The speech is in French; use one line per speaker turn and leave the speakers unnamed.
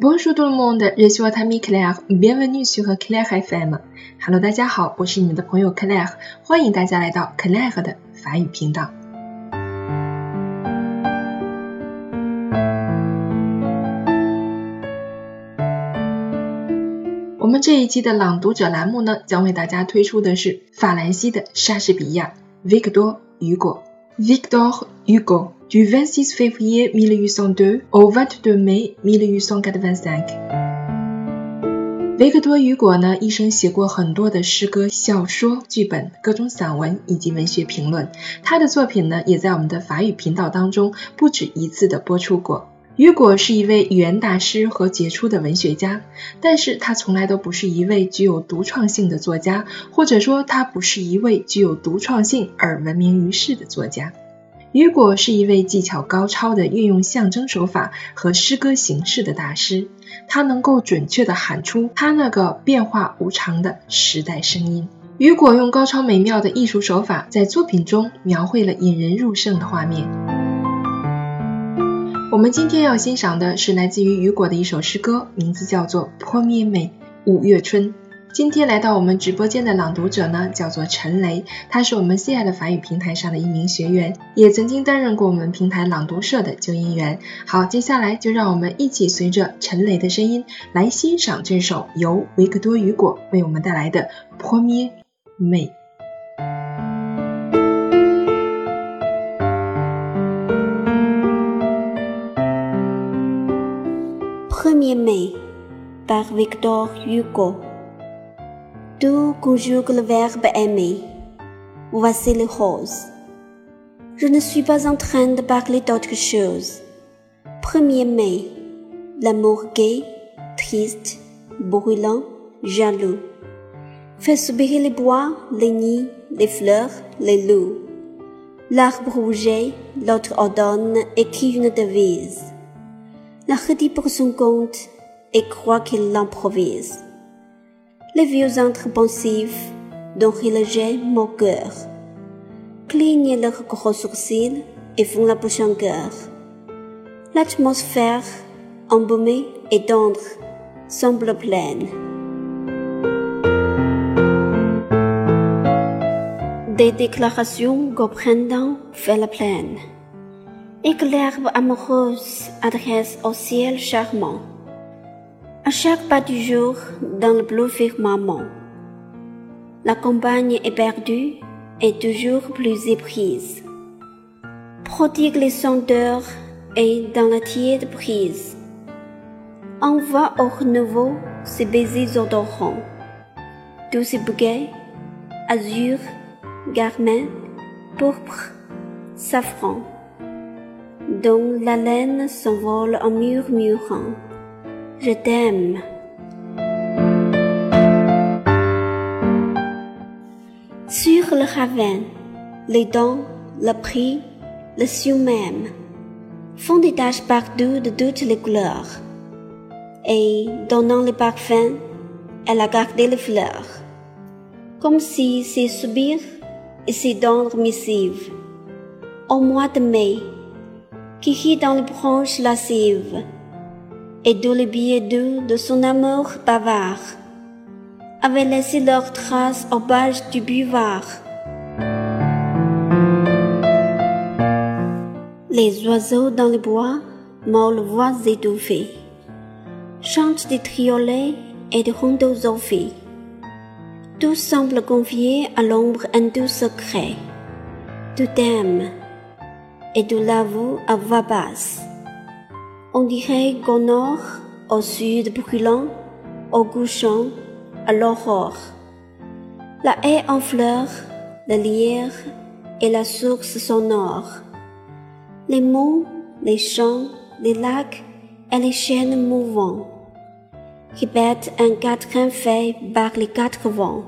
Bonjour tout le monde, je suis votre ami Claire. Bienvenue sur Claire FM. Hello，大家好，我是你们的朋友 Claire，欢迎大家来到 Claire 的法语频道。我们这一期的朗读者栏目呢，将为大家推出的是法兰西的莎士比亚 Victor Hugo。Victor Hugo。Du 26 février 1802 au 22 mai 1885。维克多·雨果呢，一生写过很多的诗歌、小说、剧本、各种散文以及文学评论。他的作品呢，也在我们的法语频道当中不止一次的播出过。雨果是一位语言大师和杰出的文学家，但是他从来都不是一位具有独创性的作家，或者说他不是一位具有独创性而闻名于世的作家。雨果是一位技巧高超的运用象征手法和诗歌形式的大师，他能够准确地喊出他那个变化无常的时代声音。雨果用高超美妙的艺术手法，在作品中描绘了引人入胜的画面。我们今天要欣赏的是来自于雨果的一首诗歌，名字叫做《Premier May》五月春。今天来到我们直播间的朗读者呢，叫做陈雷，他是我们心爱的法语平台上的一名学员，也曾经担任过我们平台朗读社的纠音员。好，接下来就让我们一起随着陈雷的声音来欣赏这首由维克多·雨果为我们带来的《Premier May》。
Premier May par Victor Hugo Tout conjugue le verbe aimer. Voici les roses. Je ne suis pas en train de parler d'autre chose. Premier mai, l'amour gai, triste, brûlant, jaloux. Fait subir les bois, les nids, les fleurs, les loups. L'arbre rouge, l'autre ordonne, écrit une devise. La redit pour son compte et croit qu'il l'improvise les vieux êtres pensifs dont il mon cœur, clignent leurs gros sourcils et font la bouche en cœur. L'atmosphère, embaumée et tendre, semble pleine. Des déclarations qu'au printemps fait la plaine, et que l'herbe amoureuse adresse au ciel charmant. À chaque pas du jour dans le bleu firmament, la campagne éperdue est toujours plus éprise. Prodigue les senteurs et dans la tiède brise, envoie au renouveau ses baisers odorants, tous ces bouquets, azur, garmin, pourpre, safran, dont la laine s'envole en murmurant. Je t'aime. Sur le ravin, les dents, le prix, le ciel même font des taches partout de toutes les couleurs. Et donnant les parfums, elle a gardé les fleurs, comme si c'est subir et c'est dans missive. Au mois de mai, qui rit dans les branches lascives, et d'où les billets doux de son amour bavard avaient laissé leurs traces au bâche du buvard. Les oiseaux dans les bois, molles voix étouffées, chantent des triolets et des rondeaux Tout semble confier à l'ombre un doux secret. Tout aime, et tout l'avoue à voix basse. On dirait qu'au nord, au sud brûlant, au couchant, à l'aurore. La haie en fleurs, la lierre et la source sonore. Les monts, les champs, les lacs et les chaînes mouvants qui battent un quatrain fait par les quatre vents.